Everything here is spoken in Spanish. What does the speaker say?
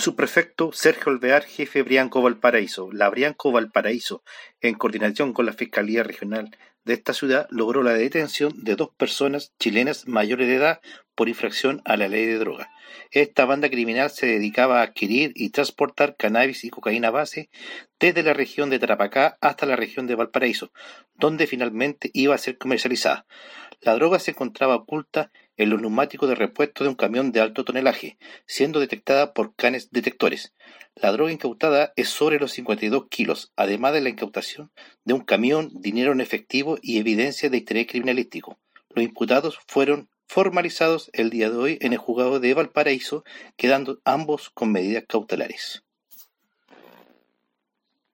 Subprefecto Sergio Alvear, jefe Brianco Valparaíso. La Brianco Valparaíso, en coordinación con la Fiscalía Regional de esta ciudad, logró la detención de dos personas chilenas mayores de edad por infracción a la ley de droga. Esta banda criminal se dedicaba a adquirir y transportar cannabis y cocaína base desde la región de Tarapacá hasta la región de Valparaíso, donde finalmente iba a ser comercializada. La droga se encontraba oculta en los neumáticos de repuesto de un camión de alto tonelaje, siendo detectada por canes detectores. La droga incautada es sobre los 52 kilos, además de la incautación de un camión, dinero en efectivo y evidencia de interés criminalístico. Los imputados fueron formalizados el día de hoy en el juzgado de Valparaíso, quedando ambos con medidas cautelares.